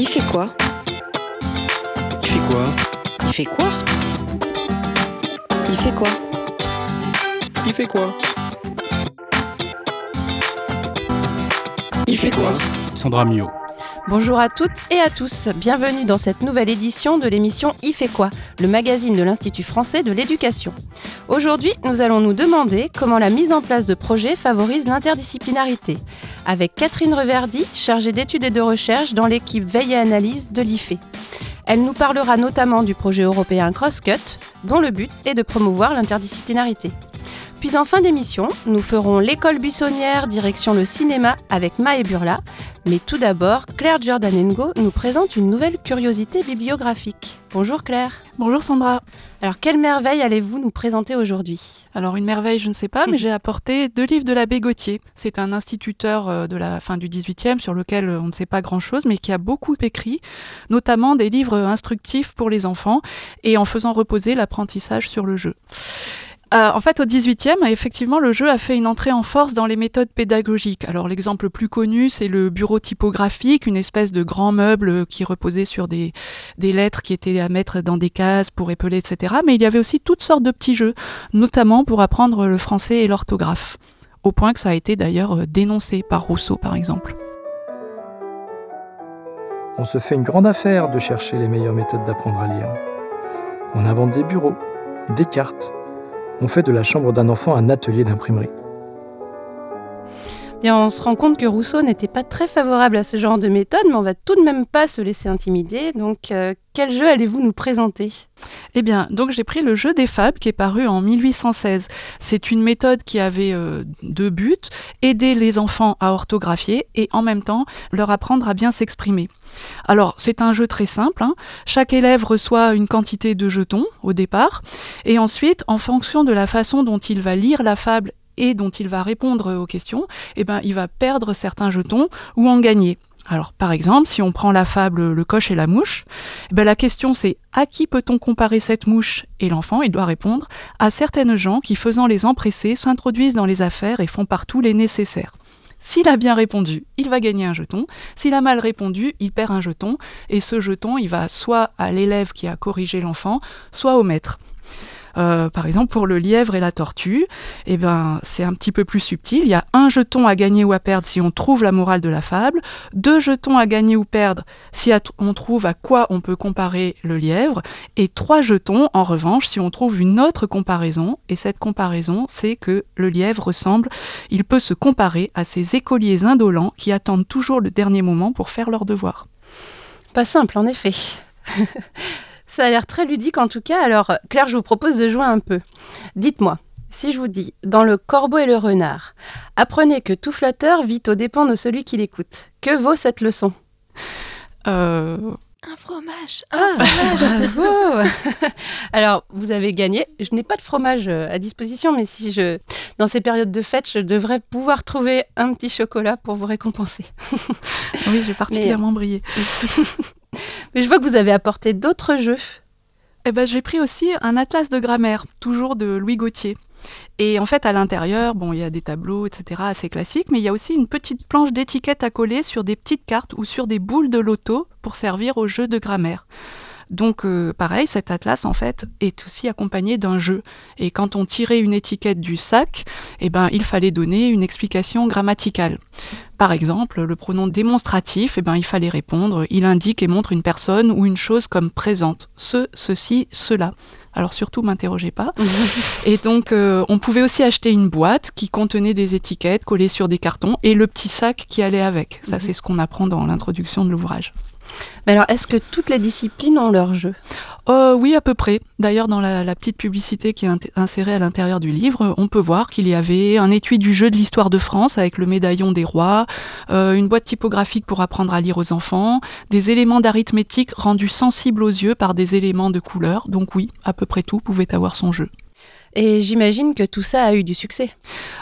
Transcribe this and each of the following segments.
Il fait quoi Il fait quoi Il fait quoi Il fait quoi Il fait quoi Il fait quoi Sandra Mio. Bonjour à toutes et à tous, bienvenue dans cette nouvelle édition de l'émission Il fait quoi le magazine de l'Institut français de l'éducation. Aujourd'hui, nous allons nous demander comment la mise en place de projets favorise l'interdisciplinarité, avec Catherine Reverdy, chargée d'études et de recherche dans l'équipe Veille et Analyse de l'IFE. Elle nous parlera notamment du projet européen CrossCut, dont le but est de promouvoir l'interdisciplinarité. Puis en fin d'émission, nous ferons l'école buissonnière direction le cinéma avec Ma et Burla. Mais tout d'abord, Claire Giordanengo nous présente une nouvelle curiosité bibliographique. Bonjour Claire. Bonjour Sandra. Alors quelle merveille allez-vous nous présenter aujourd'hui? Alors une merveille, je ne sais pas, mais j'ai apporté deux livres de l'abbé Gauthier. C'est un instituteur euh, de la fin du XVIIIe sur lequel on ne sait pas grand-chose, mais qui a beaucoup écrit, notamment des livres instructifs pour les enfants et en faisant reposer l'apprentissage sur le jeu. Euh, en fait, au 18e, effectivement, le jeu a fait une entrée en force dans les méthodes pédagogiques. Alors, l'exemple le plus connu, c'est le bureau typographique, une espèce de grand meuble qui reposait sur des, des lettres qui étaient à mettre dans des cases pour épeler, etc. Mais il y avait aussi toutes sortes de petits jeux, notamment pour apprendre le français et l'orthographe. Au point que ça a été d'ailleurs euh, dénoncé par Rousseau, par exemple. On se fait une grande affaire de chercher les meilleures méthodes d'apprendre à lire. On invente des bureaux, des cartes, on fait de la chambre d'un enfant un atelier d'imprimerie. On se rend compte que Rousseau n'était pas très favorable à ce genre de méthode, mais on va tout de même pas se laisser intimider. Donc, euh, quel jeu allez-vous nous présenter? Eh bien, donc j'ai pris le jeu des fables qui est paru en 1816. C'est une méthode qui avait euh, deux buts aider les enfants à orthographier et en même temps leur apprendre à bien s'exprimer. Alors, c'est un jeu très simple. hein. Chaque élève reçoit une quantité de jetons au départ, et ensuite, en fonction de la façon dont il va lire la fable et dont il va répondre aux questions, eh ben, il va perdre certains jetons ou en gagner. Alors, par exemple, si on prend la fable Le coche et la mouche, eh ben, la question c'est à qui peut-on comparer cette mouche? Et l'enfant, il doit répondre à certaines gens qui, faisant les empressés, s'introduisent dans les affaires et font partout les nécessaires. S'il a bien répondu, il va gagner un jeton. S'il a mal répondu, il perd un jeton. Et ce jeton, il va soit à l'élève qui a corrigé l'enfant, soit au maître. Euh, par exemple, pour le lièvre et la tortue, eh ben, c'est un petit peu plus subtil. Il y a un jeton à gagner ou à perdre si on trouve la morale de la fable, deux jetons à gagner ou perdre si on trouve à quoi on peut comparer le lièvre, et trois jetons, en revanche, si on trouve une autre comparaison. Et cette comparaison, c'est que le lièvre ressemble, il peut se comparer à ces écoliers indolents qui attendent toujours le dernier moment pour faire leur devoir. Pas simple, en effet. Ça a l'air très ludique en tout cas. Alors, Claire, je vous propose de jouer un peu. Dites-moi, si je vous dis, dans le corbeau et le renard, apprenez que tout flatteur vit aux dépens de celui qui l'écoute. Que vaut cette leçon? Euh, Un fromage Ah, bravo Alors, vous avez gagné. Je n'ai pas de fromage euh, à disposition, mais si je, dans ces périodes de fête, je devrais pouvoir trouver un petit chocolat pour vous récompenser. oui, j'ai particulièrement brillé. Mais je vois que vous avez apporté d'autres jeux. Eh ben, j'ai pris aussi un atlas de grammaire, toujours de Louis Gauthier. Et en fait, à l'intérieur, bon, il y a des tableaux, etc., assez classiques, mais il y a aussi une petite planche d'étiquette à coller sur des petites cartes ou sur des boules de loto pour servir au jeu de grammaire. Donc, euh, pareil, cet atlas, en fait, est aussi accompagné d'un jeu. Et quand on tirait une étiquette du sac, eh ben, il fallait donner une explication grammaticale. Par exemple, le pronom démonstratif, eh ben, il fallait répondre il indique et montre une personne ou une chose comme présente. Ce, ceci, cela. Alors surtout, m'interrogez pas. et donc, euh, on pouvait aussi acheter une boîte qui contenait des étiquettes collées sur des cartons et le petit sac qui allait avec. Ça, c'est ce qu'on apprend dans l'introduction de l'ouvrage. Mais alors, est-ce que toutes les disciplines ont leur jeu? Euh, oui, à peu près. D'ailleurs, dans la, petite publicité qui est insérée à l'intérieur du livre, on peut voir qu'il y avait un étui du jeu de l'histoire de France avec le médaillon des rois, euh, une boîte typographique pour apprendre à lire aux enfants, des éléments d'arithmétique rendus sensibles aux yeux par des éléments de couleur. Donc oui, à peu près tout pouvait avoir son jeu. Et j'imagine que tout ça a eu du succès.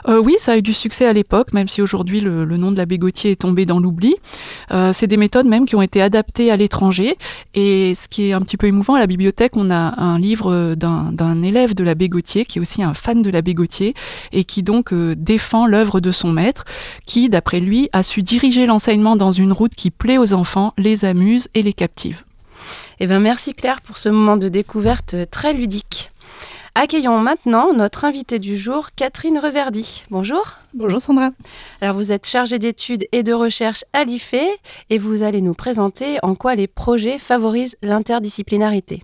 Euh, oui, ça a eu du succès à l'époque, même si aujourd'hui le, nom de l'abbé Gauthier est tombé dans l'oubli. Euh, c'est des méthodes même qui ont été adaptées à l'étranger. Et ce qui est un petit peu émouvant, à la bibliothèque, on a un livre d'un élève de l'abbé Gauthier, qui est aussi un fan de l'abbé Gauthier, et qui donc euh, défend l'œuvre de son maître, qui, d'après lui, a su diriger l'enseignement dans une route qui plaît aux enfants, les amuse et les captive. Eh bien, merci Claire pour ce moment de découverte très ludique. Accueillons maintenant notre invitée du jour, Catherine Reverdy. Bonjour. Bonjour Sandra. Alors vous êtes chargée d'études et de recherche à l'IFE et vous allez nous présenter en quoi les projets favorisent l'interdisciplinarité.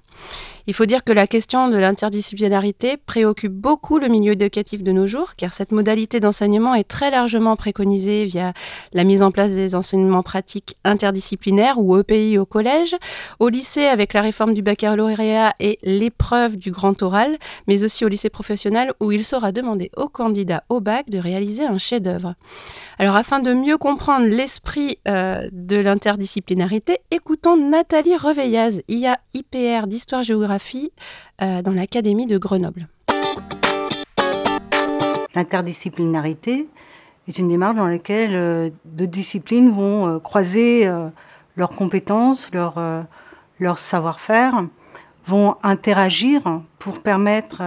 Il faut dire que la question de l'interdisciplinarité préoccupe beaucoup le milieu éducatif de nos jours, car cette modalité d'enseignement est très largement préconisée via la mise en place des enseignements pratiques interdisciplinaires ou EPI au collège, au lycée avec la réforme du baccalauréat et l'épreuve du grand oral, mais aussi au lycée professionnel où il sera demandé aux candidats au bac de réaliser un chef-d'œuvre. Alors afin de mieux comprendre l'esprit euh, de l'interdisciplinarité, écoutons Nathalie Reveillaz, IA IPR d'histoire-géographie euh, dans l'Académie de Grenoble. L'interdisciplinarité est une démarche dans laquelle euh, deux disciplines vont croiser leurs compétences, leur savoir-faire, vont interagir pour permettre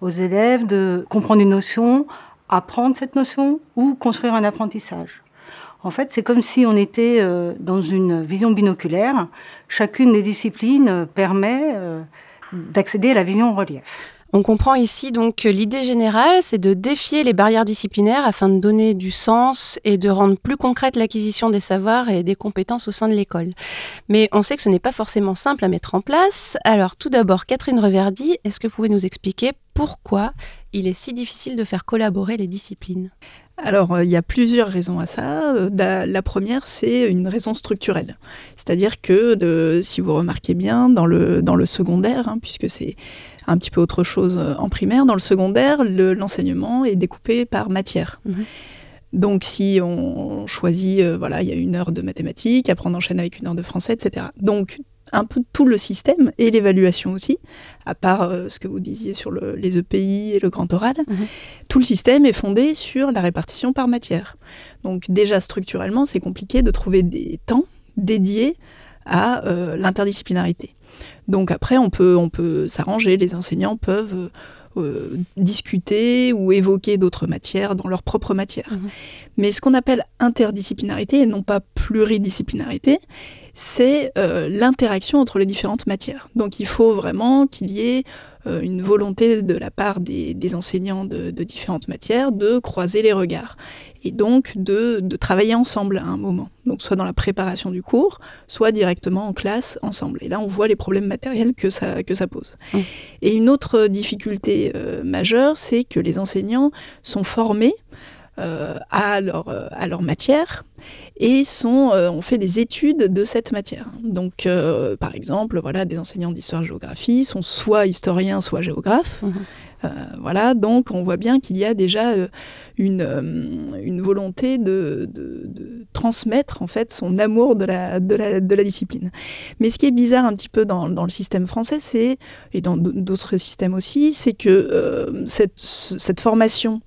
aux élèves de comprendre une notion apprendre cette notion ou construire un apprentissage. En fait, c'est comme si on était euh, dans une vision binoculaire. Chacune des disciplines euh, permet euh, d'accéder à la vision en relief. On comprend ici donc que l'idée générale, c'est de défier les barrières disciplinaires afin de donner du sens et de rendre plus concrète l'acquisition des savoirs et des compétences au sein de l'école. Mais on sait que ce n'est pas forcément simple à mettre en place. Alors tout d'abord, Catherine Reverdy, est-ce que vous pouvez nous expliquer pourquoi il est si difficile de faire collaborer les disciplines? Alors, euh, il y a plusieurs raisons à ça. Euh, la, première, c'est une raison structurelle. C'est-à-dire que, si vous remarquez bien, dans le, dans le secondaire, hein, puisque c'est un petit peu autre chose euh, en primaire, dans le secondaire, l'enseignement est découpé par matière. Mhm. Donc, si on choisit, voilà, il y a une heure de mathématiques, après on enchaîne avec une heure de français, etc. Donc, un peu tout le système et l'évaluation aussi, à part euh, ce que vous disiez sur les EPI et le grand oral. Mhm. Tout le système est fondé sur la répartition par matière. Donc déjà structurellement, c'est compliqué de trouver des temps dédiés à euh, l'interdisciplinarité. Donc après, on peut, on peut s'arranger, les enseignants peuvent euh, discuter ou évoquer d'autres matières dans leur propre matière. Mhm. Mais ce qu'on appelle interdisciplinarité et non pas pluridisciplinarité, c'est euh, l'interaction entre les différentes matières. Donc il faut vraiment qu'il y ait euh, une volonté de la part des, enseignants de, différentes matières de croiser les regards et donc de, travailler ensemble à un moment. Donc soit dans la préparation du cours, soit directement en classe ensemble. Et là on voit les problèmes matériels que ça, que ça pose. Mmh. Et une autre difficulté euh, majeure, c'est que les enseignants sont formés à, leur, euh, à leur matière et sont, euh, on fait des études de cette matière. Donc, par exemple, voilà, des enseignants d'histoire-géographie sont soit historiens, soit géographes. Mhm. voilà, donc on voit bien qu'il y a déjà une, une volonté de, de, transmettre en fait son amour de la, de la, de la discipline. Mais ce qui est bizarre un petit peu dans, dans le système français, c'est et dans d'autres systèmes aussi, c'est que cette, cette formation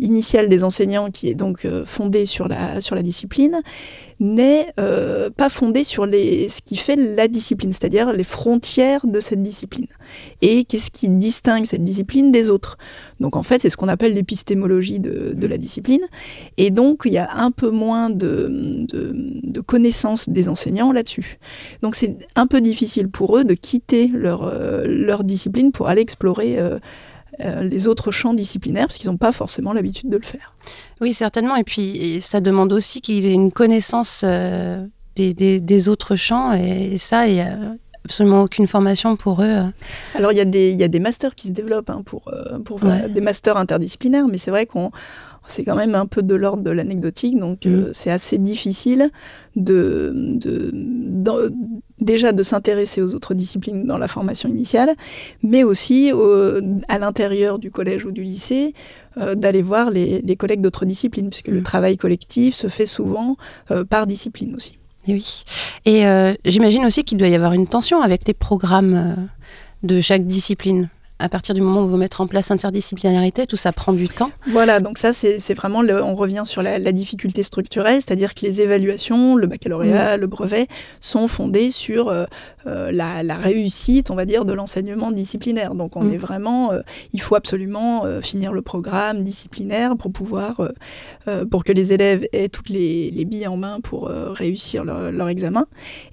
initiale des enseignants, qui est donc euh, fondée sur la, sur la discipline, n'est euh, pas fondée sur les, ce qui fait la discipline, c'est-à-dire les frontières de cette discipline. Et qu'est-ce qui distingue cette discipline des autres? Donc en fait, c'est ce qu'on appelle l'épistémologie de, de, la discipline. Et donc, il y a un peu moins de, de, connaissances des enseignants là-dessus. Donc c'est un peu difficile pour eux de quitter leur, euh, leur discipline pour aller explorer les autres champs disciplinaires, parce qu'ils n'ont pas forcément l'habitude de le faire. Oui, certainement. Et puis, ça demande aussi qu'il ait une connaissance euh, des, autres champs. Et, ça, il n'y a absolument aucune formation pour eux. Euh. Alors, il y, a des, y a des masters qui se développent hein, pour, pour des masters interdisciplinaires, mais c'est vrai qu'on c'est quand même un peu de l'ordre de l'anecdotique, donc mm. c'est assez difficile de, de déjà de s'intéresser aux autres disciplines dans la formation initiale, mais aussi à l'intérieur du collège ou du lycée, euh, d'aller voir les, collègues d'autres disciplines, puisque le mm. travail collectif se fait souvent euh, par discipline aussi. Et oui. Et euh, j'imagine aussi qu'il doit y avoir une tension avec les programmes de chaque discipline. À partir du moment où vous mettez en place interdisciplinarité, tout ça prend du temps. Voilà, donc ça, c'est vraiment, le, on revient sur la, difficulté structurelle, c'est-à-dire que les évaluations, le baccalauréat, mm. le brevet, sont fondées sur euh, euh, la, réussite, on va dire, de l'enseignement disciplinaire. Donc on mm. est vraiment, euh, il faut absolument finir le programme disciplinaire pour pouvoir, pour que les élèves aient toutes les, billes en main pour réussir leur, examen.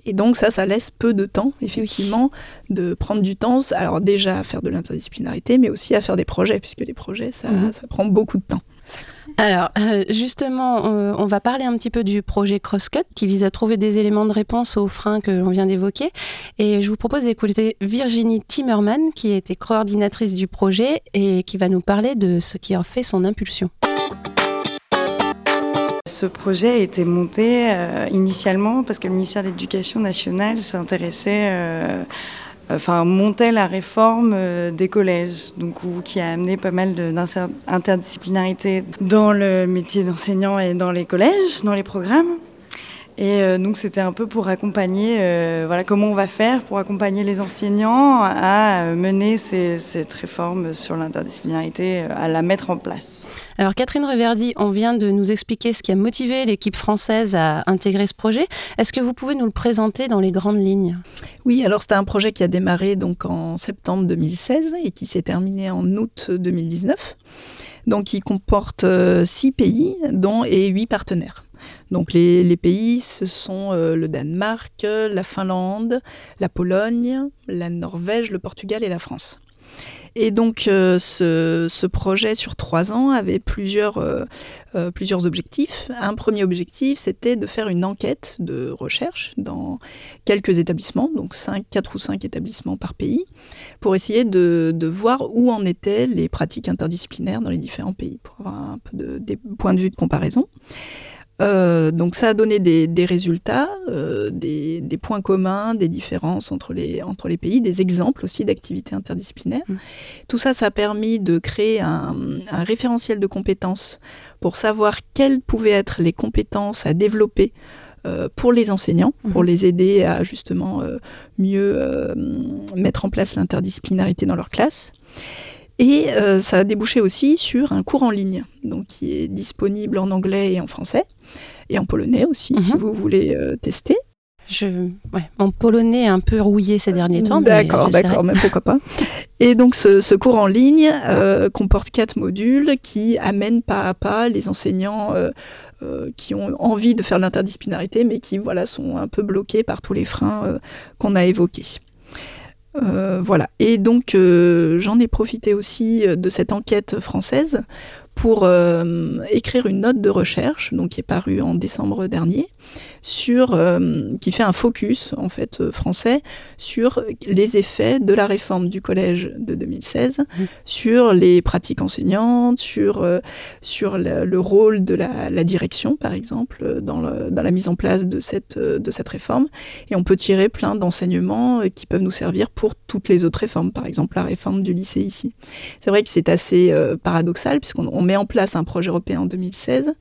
Et donc ça, ça laisse peu de temps, effectivement, de prendre du temps. Alors déjà faire de l'interdisciplinarité, mais aussi à faire des projets, puisque les projets, ça, mhm. prend beaucoup de temps. Alors, euh, justement, on, va parler un petit peu du projet Crosscut qui vise à trouver des éléments de réponse aux freins que l'on vient d'évoquer. Et je vous propose d'écouter Virginie Timmerman, qui était coordinatrice du projet et qui va nous parler de ce qui en fait son impulsion. Ce projet a été monté euh, initialement parce que le ministère de l'Éducation nationale s'intéressait euh, enfin, montait la réforme euh, des collèges, donc, qui a amené pas mal d'interdisciplinarité dans le métier d'enseignant et dans les collèges, dans les programmes. Et euh, donc c'était un peu pour accompagner, euh, voilà, comment on va faire pour accompagner les enseignants à mener cette réforme sur l'interdisciplinarité, à la mettre en place. Alors Catherine Reverdy, on vient de nous expliquer ce qui a motivé l'équipe française à intégrer ce projet. Est-ce que vous pouvez nous le présenter dans les grandes lignes? Oui, alors c'était un projet qui a démarré donc en septembre 2016 et qui s'est terminé en août 2019. Donc il comporte euh, six pays dont et huit partenaires. Donc les, pays, ce sont euh, le Danemark, la Finlande, la Pologne, la Norvège, le Portugal et la France. Et donc euh, ce, projet sur trois ans avait plusieurs, euh, plusieurs objectifs. Un premier objectif, c'était de faire une enquête de recherche dans quelques établissements, donc cinq, quatre ou cinq établissements par pays, pour essayer de, voir où en étaient les pratiques interdisciplinaires dans les différents pays, pour avoir un peu de, des points de vue de comparaison. Euh, donc ça a donné des, résultats, euh, des, points communs, des différences entre les, entre les pays, des exemples aussi d'activités interdisciplinaires. Mmh. Tout ça, ça a permis de créer un, référentiel de compétences pour savoir quelles pouvaient être les compétences à développer euh, pour les enseignants, mmh. pour les aider à justement mieux mettre en place l'interdisciplinarité dans leur classe. Et ça a débouché aussi sur un cours en ligne, donc qui est disponible en anglais et en français, et en polonais aussi, si mhm. vous voulez euh, tester. Je, mon polonais est un peu rouillé ces derniers temps. D'accord, d'accord, mais pourquoi pas. Et donc ce, cours en ligne euh, comporte quatre modules qui amènent pas à pas les enseignants euh, qui ont envie de faire l'interdisciplinarité, mais qui voilà sont un peu bloqués par tous les freins qu'on a évoqués. voilà. Et donc j'en ai profité aussi de cette enquête française pour euh, écrire une note de recherche, donc qui est parue en décembre dernier, sur, euh, qui fait un focus en fait euh, français sur les effets de la réforme du collège de 2016 mmh. sur les pratiques enseignantes, sur, euh, sur le, rôle de la, direction par exemple dans, dans, la mise en place de cette, de cette réforme. Et on peut tirer plein d'enseignements qui peuvent nous servir pour toutes les autres réformes, par exemple la réforme du lycée ici. C'est vrai que c'est assez paradoxal puisqu'on met en place un projet européen en 2016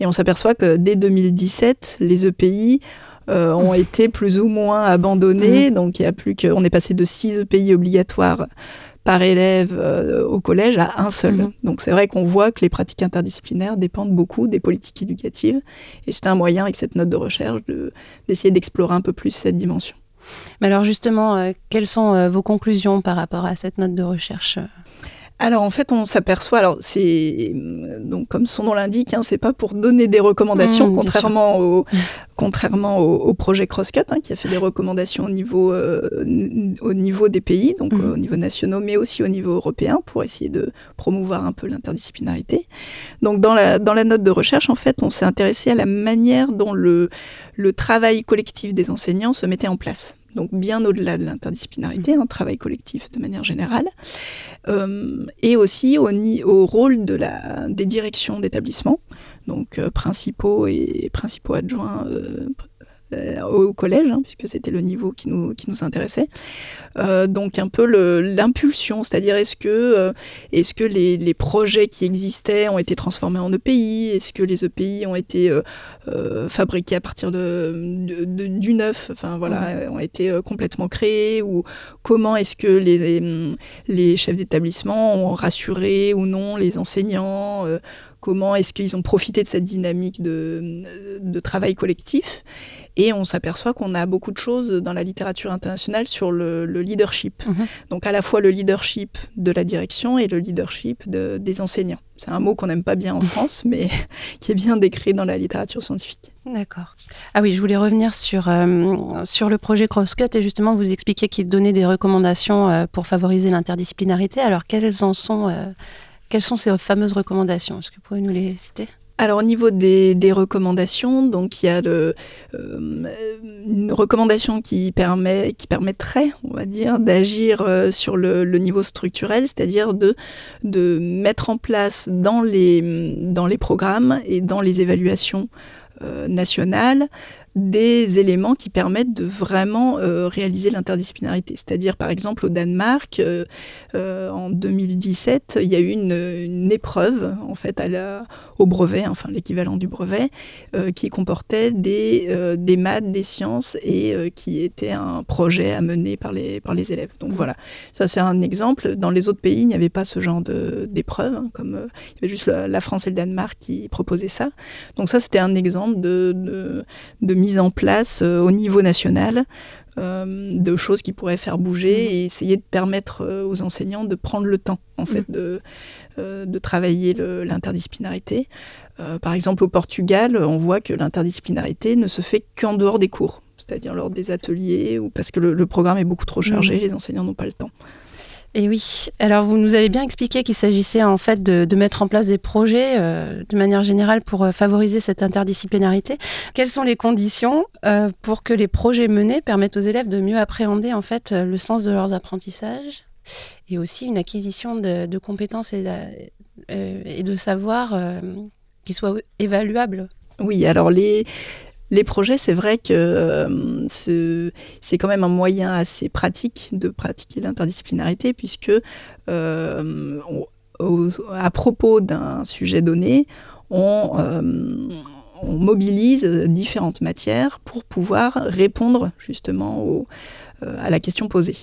et on s'aperçoit que dès 2017, les EPI euh, ont été plus ou moins abandonnés. Mmh. Donc il y a plus que, on est passé de 6 pays obligatoires par élève euh, au collège à un seul. Mmh. Donc c'est vrai qu'on voit que les pratiques interdisciplinaires dépendent beaucoup des politiques éducatives. Et c'est un moyen avec cette note de recherche d'essayer d'explorer un peu plus cette dimension. Mais alors justement, euh, quelles sont vos conclusions par rapport à cette note de recherche alors en fait, on s'aperçoit, alors c'est donc comme son nom l'indique, hein, c'est pas pour donner des recommandations, mmh, contrairement au contrairement au, projet Crosscut hein, qui a fait des recommandations au niveau euh, au niveau des pays, donc mmh. au niveau national, mais aussi au niveau européen pour essayer de promouvoir un peu l'interdisciplinarité. Donc dans la dans la note de recherche, en fait, on s'est intéressé à la manière dont le le travail collectif des enseignants se mettait en place donc bien au-delà de l'interdisciplinarité, un travail collectif de manière générale, euh, et aussi au, rôle des directions d'établissement, donc euh, principaux et principaux adjoints, euh, euh, au collège, hein, puisque c'était le niveau qui nous, qui nous intéressait. Euh, donc un peu l'impulsion, c'est-à-dire est-ce que, euh, est-ce que les, les, projets qui existaient ont été transformés en EPI Est-ce que les EPI ont été fabriqués à partir de, du neuf? Enfin voilà, mmh. ont été complètement créés Ou comment est-ce que les, les chefs d'établissement ont rassuré ou non les enseignants? Comment est-ce qu'ils ont profité de cette dynamique de, de travail collectif? Et on s'aperçoit qu'on a beaucoup de choses dans la littérature internationale sur le, leadership. Mhm. Donc à la fois le leadership de la direction et le leadership des enseignants. C'est un mot qu'on n'aime pas bien en France, mais qui est bien décrit dans la littérature scientifique. D'accord. Ah oui, je voulais revenir sur, euh, sur le projet CrossCut et justement vous expliquer qu'il donnait des recommandations euh, pour favoriser l'interdisciplinarité. Alors quelles en sont euh, quelles sont ces fameuses recommandations? Est-ce que vous pouvez nous les citer? Alors au niveau des, recommandations, donc il y a euh, une recommandation qui, permet, qui permettrait, on va dire, d'agir euh, sur le, niveau structurel, c'est-à-dire de, mettre en place dans les, dans les programmes et dans les évaluations euh, nationales des éléments qui permettent de vraiment euh, réaliser l'interdisciplinarité. C'est-à-dire, par exemple, au Danemark, euh, euh, en 2017, il y a eu une, épreuve, en fait, à la, au brevet, enfin l'équivalent du brevet, qui comportait des, des maths, des sciences et qui était un projet à mener par les, par les élèves. Donc voilà, ça c'est un exemple. Dans les autres pays, il n'y avait pas ce genre d'épreuve, hein, comme il y avait juste la, France et le Danemark qui proposaient ça. Donc ça, c'était un exemple de, de, de mise en place euh, au niveau national euh, de choses qui pourraient faire bouger mmh. et essayer de permettre euh, aux enseignants de prendre le temps en fait mmh. de, de travailler l'interdisciplinarité. par exemple au Portugal, on voit que l'interdisciplinarité ne se fait qu'en dehors des cours, c'est-à-dire lors des ateliers ou parce que le, programme est beaucoup trop chargé, mmh. les enseignants n'ont pas le temps. Et oui, alors vous nous avez bien expliqué qu'il s'agissait en fait de, mettre en place des projets euh, de manière générale pour euh, favoriser cette interdisciplinarité. Quelles sont les conditions euh, pour que les projets menés permettent aux élèves de mieux appréhender en fait le sens de leurs apprentissages et aussi une acquisition de, compétences et de, et de savoirs qui soient évaluables? Oui, alors les, les projets, c'est vrai que euh, c'est quand même un moyen assez pratique de pratiquer l'interdisciplinarité, puisque euh, à propos d'un sujet donné, on, euh, on, mobilise différentes matières pour pouvoir répondre justement à la question posée.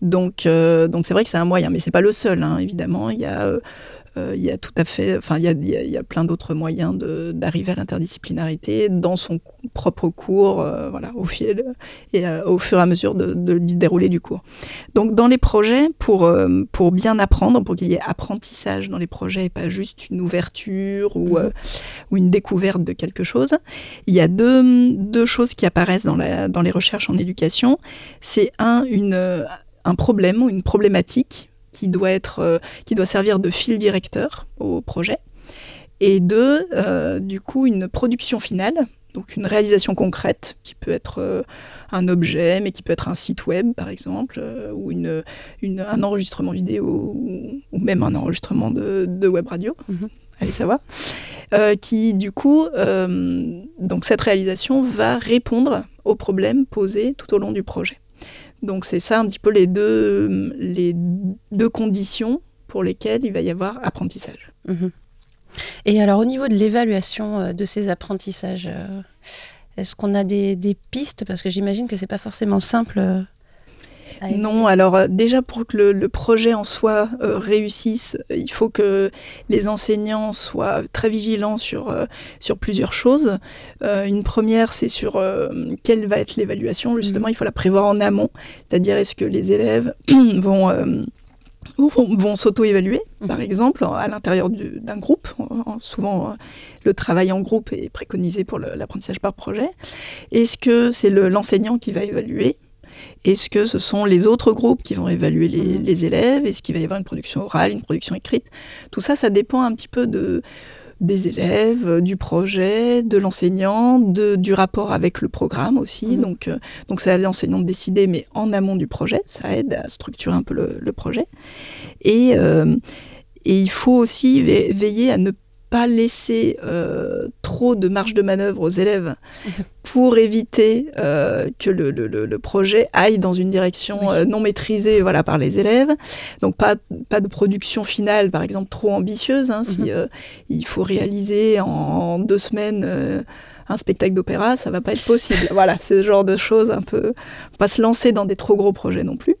Donc, c'est vrai que c'est un moyen, mais c'est pas le seul. Hein, évidemment, il y a tout à fait, enfin, il y a, plein d'autres moyens d'arriver à l'interdisciplinarité dans son propre cours, euh, voilà, au, fil, et euh, au fur et à mesure de, du déroulé du cours. Donc, dans les projets, pour, pour bien apprendre, pour qu'il y ait apprentissage dans les projets et pas juste une ouverture ou, mhm. ou une découverte de quelque chose, il y a deux, deux choses qui apparaissent dans, la, dans les recherches en éducation. C'est un, une, un problème ou une problématique qui doit, être, euh, qui doit servir de fil directeur au projet, et deux, euh, du coup, une production finale, donc une réalisation concrète, qui peut être euh, un objet, mais qui peut être un site web, par exemple, ou une, une, un enregistrement vidéo, ou, même un enregistrement de, de web radio. Mhm. Allez savoir. qui, du coup, donc cette réalisation va répondre aux problèmes posés tout au long du projet. Donc c'est ça un petit peu les deux, conditions pour lesquelles il va y avoir apprentissage. Mhm. Et alors au niveau de l'évaluation euh, de ces apprentissages, euh, est-ce qu'on a des, des, pistes? Parce que j'imagine que c'est pas forcément simple non, alors euh, déjà pour que le, projet en soi euh, réussisse, euh, il faut que les enseignants soient très vigilants sur, sur plusieurs choses. une première, c'est sur quelle va être l'évaluation. Justement, mhm. il faut la prévoir en amont, c'est-à-dire est-ce que les élèves vont vont, s'auto-évaluer, mhm. par exemple, à l'intérieur d'un groupe. Souvent, le travail en groupe est préconisé pour l'apprentissage par projet. Est-ce que c'est l'enseignant qui va évaluer est-ce que ce sont les autres groupes qui vont évaluer les, mhm. élèves? Est-ce qu'il va y avoir une production orale, une production écrite? Tout ça, ça dépend un petit peu de, des élèves, du projet, de l'enseignant, du rapport avec le programme aussi. Mhm. Donc, euh, donc c'est à l'enseignant de décider, mais en amont du projet, ça aide à structurer un peu le, projet. Et, euh, et il faut aussi veiller à ne pas laisser euh, trop de marge de manœuvre aux élèves pour éviter euh, que le, le- le- le projet aille dans une direction Oui. euh, non maîtrisée voilà, par les élèves. Donc pas, pas de production finale, par exemple, trop ambitieuse. hein. Si Mhm. il faut réaliser en, en deux semaines un spectacle d'opéra, ça va pas être possible. voilà, c'est ce genre de choses un peu... faut pas se lancer dans des trop gros projets non plus.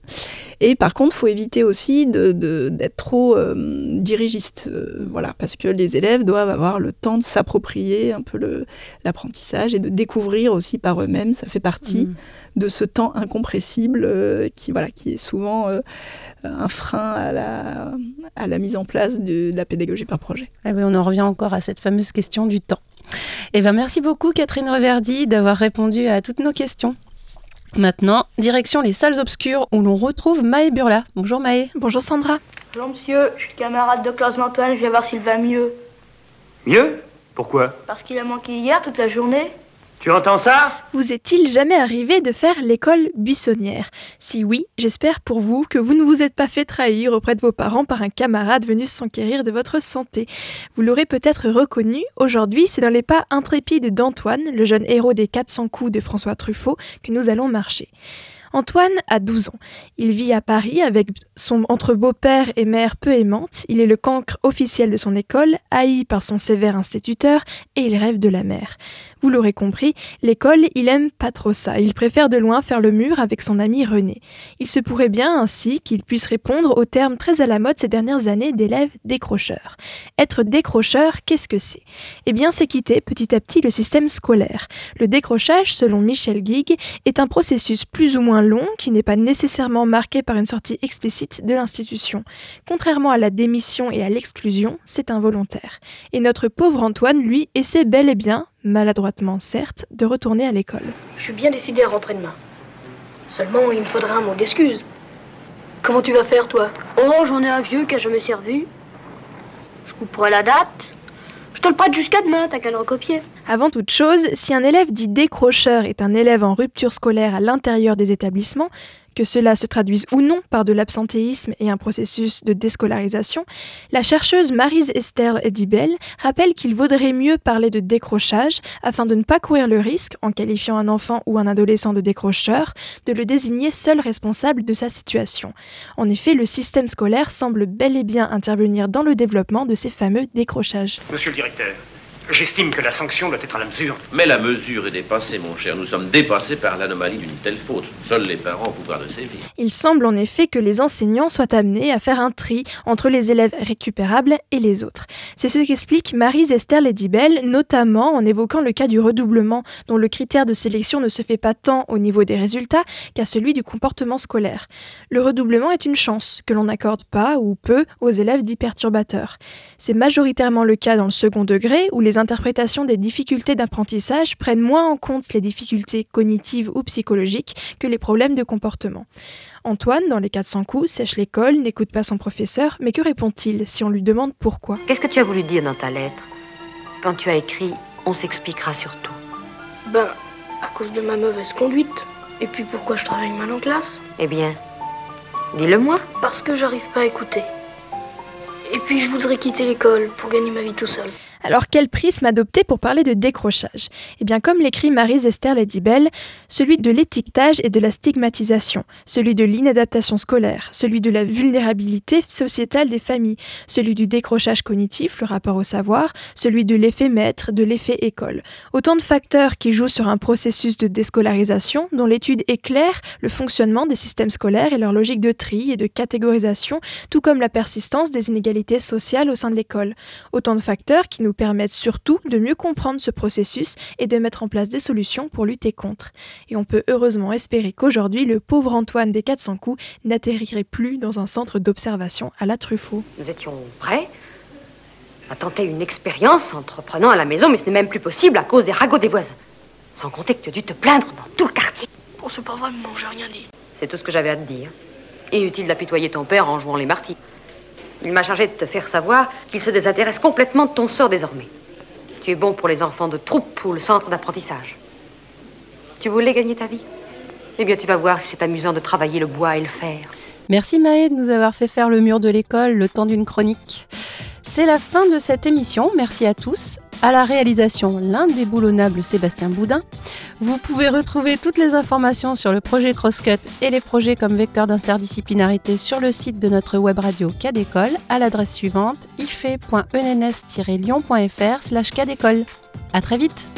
Et par contre, faut éviter aussi de- de- d'être trop euh, dirigiste, euh, voilà, parce que les élèves doivent avoir le temps de s'approprier un peu l'apprentissage et de découvrir aussi par eux-mêmes. Ça fait partie Mm. de ce temps incompressible euh, qui, voilà, qui est souvent un frein à la, à la mise en place de, de la pédagogie par projet. Ah oui, on en revient encore à cette fameuse question du temps. Eh ben, merci beaucoup Catherine Reverdy d'avoir répondu à toutes nos questions. Maintenant, direction les salles obscures où l'on retrouve Maë Burla. Bonjour Maë. Bonjour Sandra. Bonjour monsieur, je suis le camarade de classe d'Antoine, je viens voir s'il va mieux. Mieux? Pourquoi? Parce qu'il a manqué hier toute la journée. Tu entends ça? Vous est-il jamais arrivé de faire l'école buissonnière? Si oui, j'espère pour vous que vous ne vous êtes pas fait trahir auprès de vos parents par un camarade venu s'enquérir de votre santé. Vous l'aurez peut-être reconnu, aujourd'hui c'est dans les pas intrépides d'Antoine, le jeune héros des 400 coups de François Truffaut, que nous allons marcher. Antoine a 12 ans. Il vit à Paris avec son entre beau-père et mère peu aimante. Il est le cancre officiel de son école, haï par son sévère instituteur, et il rêve de la mer. Vous l'aurez compris, l'école, il aime pas trop ça. Il préfère de loin faire le mur avec son ami René. Il se pourrait bien ainsi qu'il puisse répondre au terme très à la mode ces dernières années d'élève décrocheur. Être décrocheur, qu'est-ce que c'est? Eh bien, c'est quitter petit à petit le système scolaire. Le décrochage, selon Michel Guig, est un processus plus ou moins long qui n'est pas nécessairement marqué par une sortie explicite de l'institution. Contrairement à la démission et à l'exclusion, c'est involontaire. Et notre pauvre Antoine, lui, essaie bel et bien, maladroitement certes, de retourner à l'école. Je suis bien décidé à rentrer demain. Seulement, il me faudrait un mot d'excuse. Comment tu vas faire, toi? Oh, j'en ai un vieux qui a jamais servi. Je couperai la date. Je te le prête jusqu'à demain, t'as qu'à le recopier. Avant toute chose, si un élève dit décrocheur est un élève en rupture scolaire à l'intérieur des établissements, que cela se traduise ou non par de l'absentéisme et un processus de déscolarisation, la chercheuse Marise Esther Edibel rappelle qu'il vaudrait mieux parler de décrochage afin de ne pas courir le risque, en qualifiant un enfant ou un adolescent de décrocheur, de le désigner seul responsable de sa situation. En effet, le système scolaire semble bel et bien intervenir dans le développement de ces fameux décrochages. Monsieur le directeur, j'estime que la sanction doit être à la mesure. Mais la mesure est dépassée, mon cher. Nous sommes dépassés par l'anomalie d'une telle faute. Seuls les parents ont pouvoir de sévir. Il semble en effet que les enseignants soient amenés à faire un tri entre les élèves récupérables et les autres. C'est ce qu'explique Marise Esther Ledibel, notamment en évoquant le cas du redoublement, dont le critère de sélection ne se fait pas tant au niveau des résultats qu'à celui du comportement scolaire. Le redoublement est une chance que l'on n'accorde pas ou peu aux élèves dits perturbateurs. C'est majoritairement le cas dans le second degré où les interprétations des difficultés d'apprentissage prennent moins en compte les difficultés cognitives ou psychologiques que les problèmes de comportement. Antoine, dans les 400 coups, sèche l'école, n'écoute pas son professeur, mais que répond-il si on lui demande pourquoi? Qu'est-ce que tu as voulu dire dans ta lettre? Quand tu as écrit On s'expliquera sur tout. Ben, à cause de ma mauvaise conduite. Et puis pourquoi je travaille mal en classe? Eh bien, dis-le-moi. Parce que j'arrive pas à écouter. Et puis je voudrais quitter l'école pour gagner ma vie tout seul. Alors quel prisme adopter pour parler de décrochage? Eh bien comme l'écrit Marise Esther Ledibel, celui de l'étiquetage et de la stigmatisation, celui de l'inadaptation scolaire, celui de la vulnérabilité sociétale des familles, celui du décrochage cognitif, le rapport au savoir, celui de l'effet maître, de l'effet école. Autant de facteurs qui jouent sur un processus de déscolarisation dont l'étude éclaire le fonctionnement des systèmes scolaires et leur logique de tri et de catégorisation, tout comme la persistance des inégalités sociales au sein de l'école. Autant de facteurs qui nous permettent surtout de mieux comprendre ce processus et de mettre en place des solutions pour lutter contre. Et on peut heureusement espérer qu'aujourd'hui, le pauvre Antoine des 400 coups n'atterrirait plus dans un centre d'observation à la Truffaut. Nous étions prêts à tenter une expérience entreprenant à la maison, mais ce n'est même plus possible à cause des ragots des voisins. Sans compter que tu as dû te plaindre dans tout le quartier. Oh, c'est pas vrai, maman, j'ai rien dit. C'est tout ce que j'avais à te dire. Inutile d'apitoyer ton père en jouant les martyrs. Il m'a chargé de te faire savoir qu'il se désintéresse complètement de ton sort désormais. Tu es bon pour les enfants de troupe ou le centre d'apprentissage. Tu voulais gagner ta vie? Eh bien, tu vas voir si c'est amusant de travailler le bois et le fer. Merci Maë de nous avoir fait faire le mur de l'école le temps d'une chronique. C'est la fin de cette émission. Merci à tous. À la réalisation, l'indéboulonnable Sébastien Boudin. Vous pouvez retrouver toutes les informations sur le projet Crosscut et les projets comme vecteur d'interdisciplinarité sur le site de notre web radio Cadécole à l'adresse suivante ife.enns-lyon.fr slash. À très vite